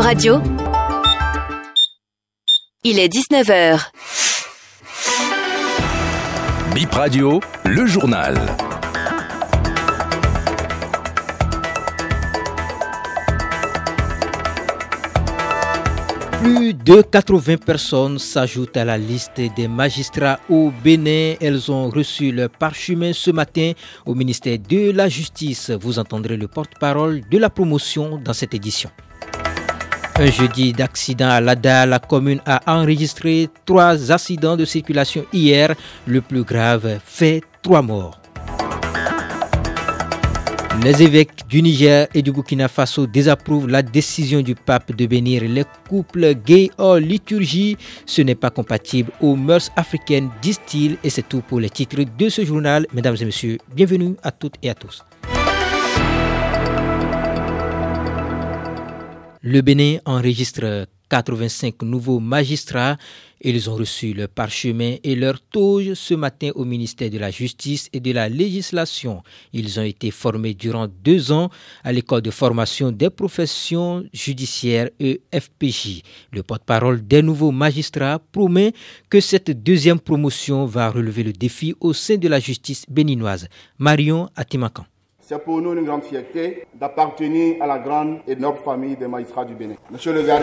Bip Radio. Il est 19h. Bip Radio, le journal. Plus de 80 personnes s'ajoutent à la liste des magistrats au Bénin. Elles ont reçu le parchemin ce matin au ministère de la Justice. Vous entendrez le porte-parole de la promotion dans cette édition. Un jeudi d'accident à Lada, la commune a enregistré trois accidents de circulation hier. Le plus grave fait trois morts. Les évêques du Niger et du Burkina Faso désapprouvent la décision du pape de bénir les couples gays hors liturgie. Ce n'est pas compatible aux mœurs africaines, disent-ils. Et c'est tout pour les titres de ce journal. Mesdames et messieurs, bienvenue à toutes et à tous. Le Bénin enregistre 85 nouveaux magistrats. Ils ont reçu le parchemin et leur toge ce matin au ministère de la Justice et de la Législation. Ils ont été formés durant deux ans à l'école de formation des professions judiciaires EFPJ. Le porte-parole des nouveaux magistrats promet que cette deuxième promotion va relever le défi au sein de la justice béninoise. Marion Atimakan. C'est pour nous une grande fierté d'appartenir à la grande et noble famille des magistrats du Bénin. Monsieur le garde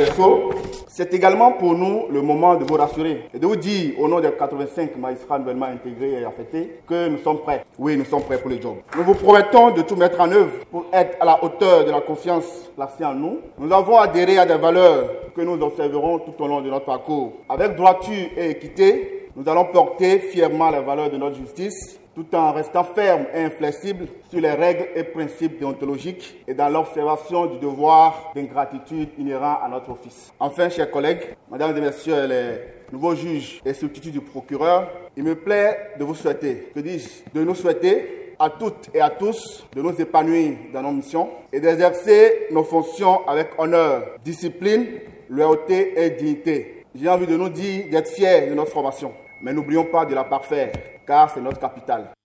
c'est également pour nous le moment de vous rassurer et de vous dire au nom des 85 magistrats nouvellement intégrés et affectés que nous sommes prêts. Oui, nous sommes prêts pour le job. Nous vous promettons de tout mettre en œuvre pour être à la hauteur de la confiance placée en nous. Nous avons adhéré à des valeurs que nous observerons tout au long de notre parcours. Avec droiture et équité, nous allons porter fièrement les valeurs de notre justice tout en restant ferme et inflexible sur les règles et principes déontologiques et dans l'observation du devoir d'ingratitude inhérent à notre office. Enfin, chers collègues, mesdames et messieurs les nouveaux juges et substituts du procureur, il me plaît de vous souhaiter, que dis-je, de nous souhaiter à toutes et à tous de nous épanouir dans nos missions et d'exercer nos fonctions avec honneur, discipline, loyauté et dignité. J'ai envie de nous dire d'être fiers de notre formation, mais n'oublions pas de la parfaire car c'est notre capitale.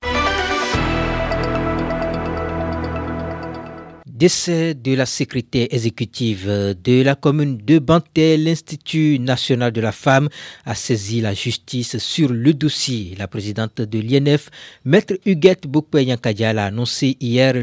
Décès de la secrétaire exécutive de la commune de Banté, l'Institut national de la femme a saisi la justice sur le dossier. La présidente de l'INF, Maître Huguette Bokpe l'a annoncé hier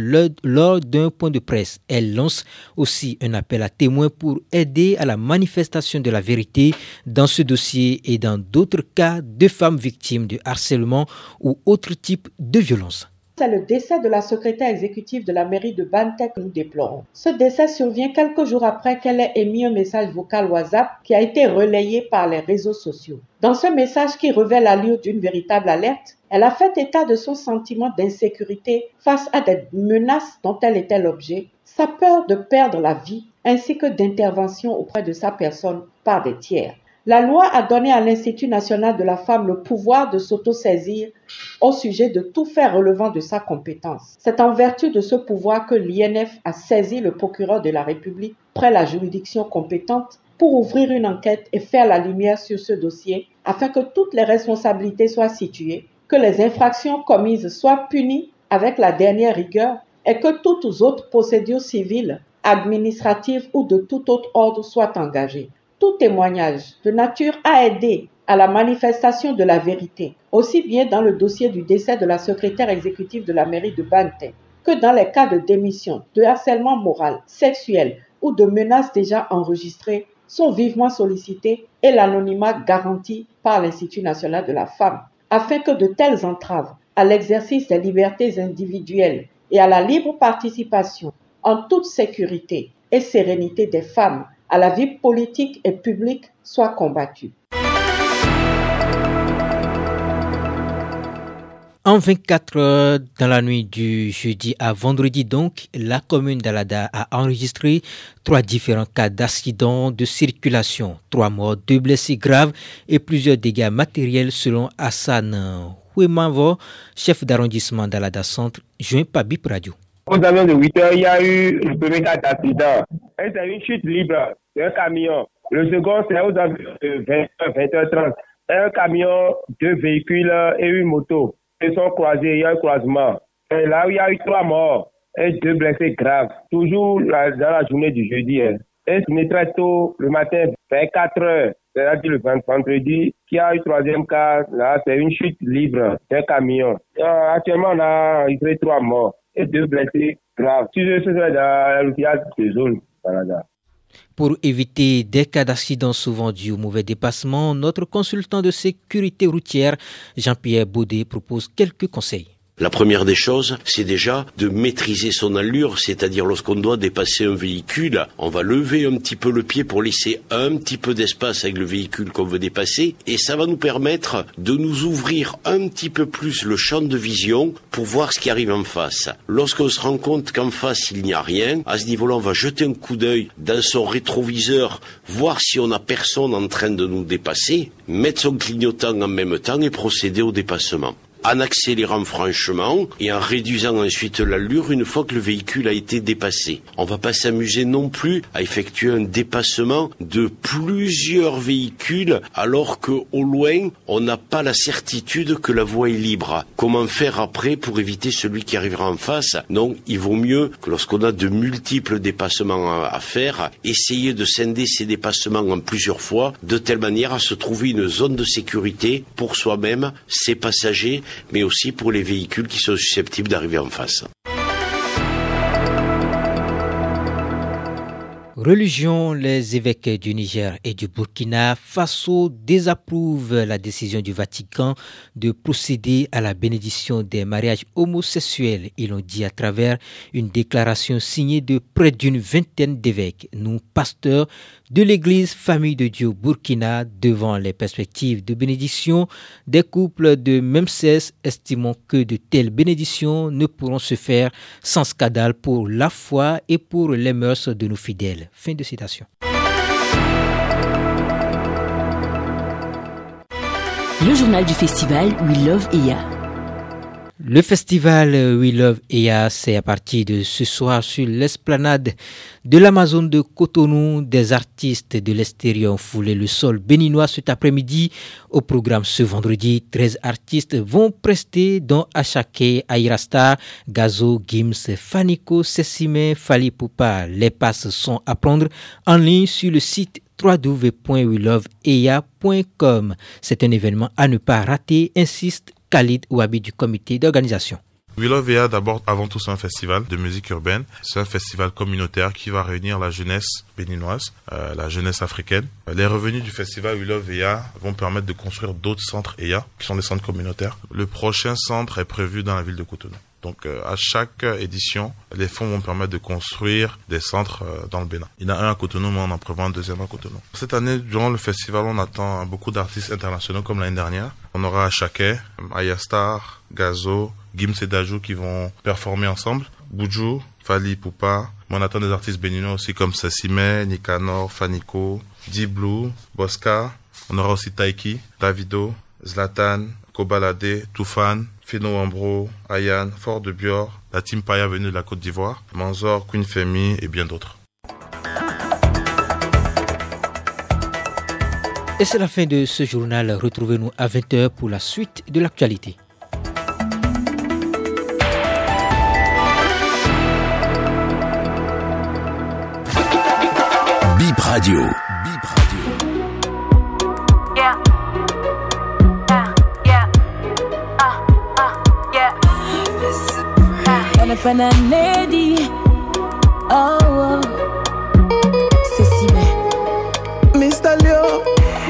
lors d'un point de presse. Elle lance aussi un appel à témoins pour aider à la manifestation de la vérité dans ce dossier et dans d'autres cas de femmes victimes de harcèlement ou autres types de violences. C'est le décès de la secrétaire exécutive de la mairie de Bantec que nous déplorons. Ce décès survient quelques jours après qu'elle ait émis un message vocal WhatsApp qui a été relayé par les réseaux sociaux. Dans ce message qui révèle l'allure d'une véritable alerte, elle a fait état de son sentiment d'insécurité face à des menaces dont elle était l'objet, sa peur de perdre la vie, ainsi que d'intervention auprès de sa personne par des tiers. La loi a donné à l'Institut national de la femme le pouvoir de s'autosaisir au sujet de tout fait relevant de sa compétence. C'est en vertu de ce pouvoir que l'INF a saisi le procureur de la République près la juridiction compétente pour ouvrir une enquête et faire la lumière sur ce dossier afin que toutes les responsabilités soient situées, que les infractions commises soient punies avec la dernière rigueur et que toutes autres procédures civiles, administratives ou de tout autre ordre soient engagées tout témoignage de nature à aider à la manifestation de la vérité, aussi bien dans le dossier du décès de la secrétaire exécutive de la mairie de Bante que dans les cas de démission, de harcèlement moral, sexuel ou de menaces déjà enregistrées sont vivement sollicités et l'anonymat garanti par l'Institut national de la femme, afin que de telles entraves à l'exercice des libertés individuelles et à la libre participation en toute sécurité et sérénité des femmes à la vie politique et publique soit combattue. En 24 heures dans la nuit du jeudi à vendredi donc, la commune d'Alada a enregistré trois différents cas d'accidents de circulation, trois morts, deux blessés graves et plusieurs dégâts matériels selon Hassan Ouemavo, chef d'arrondissement d'Alada Centre, joint par BIP Radio. Aux avions de 8 heures, il y a eu le premier cas d'accident. C'est une chute libre d'un camion. Le second, c'est aux avions de 20 h 30 Un camion, deux véhicules et une moto. Ils sont croisés, il y a un croisement. Et là il y a eu trois morts et deux blessés graves. Toujours dans la journée du jeudi. Hein. et se très tôt le matin vers 4 heures. C'est-à-dire le vendredi, qui a eu troisième cas, là, c'est une chute libre d'un camion. Euh, actuellement, on a eu trois morts et deux blessés graves. Si je suis dans l'outillage de zone, Canada. Pour éviter des cas d'accident souvent dus au mauvais dépassement, notre consultant de sécurité routière, Jean-Pierre Baudet, propose quelques conseils. La première des choses, c'est déjà de maîtriser son allure, c'est-à-dire lorsqu'on doit dépasser un véhicule, on va lever un petit peu le pied pour laisser un petit peu d'espace avec le véhicule qu'on veut dépasser, et ça va nous permettre de nous ouvrir un petit peu plus le champ de vision pour voir ce qui arrive en face. Lorsqu'on se rend compte qu'en face il n'y a rien, à ce niveau-là, on va jeter un coup d'œil dans son rétroviseur, voir si on a personne en train de nous dépasser, mettre son clignotant en même temps et procéder au dépassement en accélérant franchement et en réduisant ensuite l'allure une fois que le véhicule a été dépassé. On va pas s'amuser non plus à effectuer un dépassement de plusieurs véhicules alors que au loin on n'a pas la certitude que la voie est libre. Comment faire après pour éviter celui qui arrivera en face? Donc il vaut mieux que lorsqu'on a de multiples dépassements à faire, essayer de scinder ces dépassements en plusieurs fois de telle manière à se trouver une zone de sécurité pour soi-même, ses passagers mais aussi pour les véhicules qui sont susceptibles d'arriver en face. Religion, les évêques du Niger et du Burkina Faso désapprouvent la décision du Vatican de procéder à la bénédiction des mariages homosexuels. Ils l'ont dit à travers une déclaration signée de près d'une vingtaine d'évêques. Nous, pasteurs de l'Église Famille de Dieu Burkina, devant les perspectives de bénédiction des couples de même sexe, estimons que de telles bénédictions ne pourront se faire sans scandale pour la foi et pour les mœurs de nos fidèles. Fin de citation. Le journal du festival We Love EA. Le festival We Love EA, c'est à partir de ce soir sur l'esplanade de l'Amazon de Cotonou. Des artistes de l'extérieur ont foulé le sol béninois cet après-midi. Au programme ce vendredi, 13 artistes vont prester, dont Achake, Ayrasta, Gazo, Gims, Faniko, Sessime, Fali Poupa. Les passes sont à prendre en ligne sur le site www.weloveea.com. C'est un événement à ne pas rater, insiste Khalid Ouabi du comité d'organisation. Willow VA, d'abord, avant tout, c'est un festival de musique urbaine. C'est un festival communautaire qui va réunir la jeunesse béninoise, euh, la jeunesse africaine. Les revenus du festival Willow VA vont permettre de construire d'autres centres EA, qui sont des centres communautaires. Le prochain centre est prévu dans la ville de Cotonou. Donc euh, à chaque édition, les fonds vont permettre de construire des centres euh, dans le Bénin. Il y en a un à Cotonou, mais on en prévoit un deuxième à Cotonou. Cette année, durant le festival, on attend beaucoup d'artistes internationaux comme l'année dernière. On aura Achake, Ayastar, Gazo, Gims et Dajou qui vont performer ensemble. Boudjou, Fali Poupa. Mais on attend des artistes béninois aussi comme Sassime, Nikanor, Faniko, Blue, Bosca. On aura aussi Taiki, Davido, Zlatan, Kobalade, Toufan, Fino Ambro, Ayan, Fort de Bior, la Team Paya venue de la Côte d'Ivoire, Manzor, Queen Femi et bien d'autres. Et c'est la fin de ce journal. Retrouvez-nous à 20h pour la suite de l'actualité. Bip Radio. If an lady, oh. oh.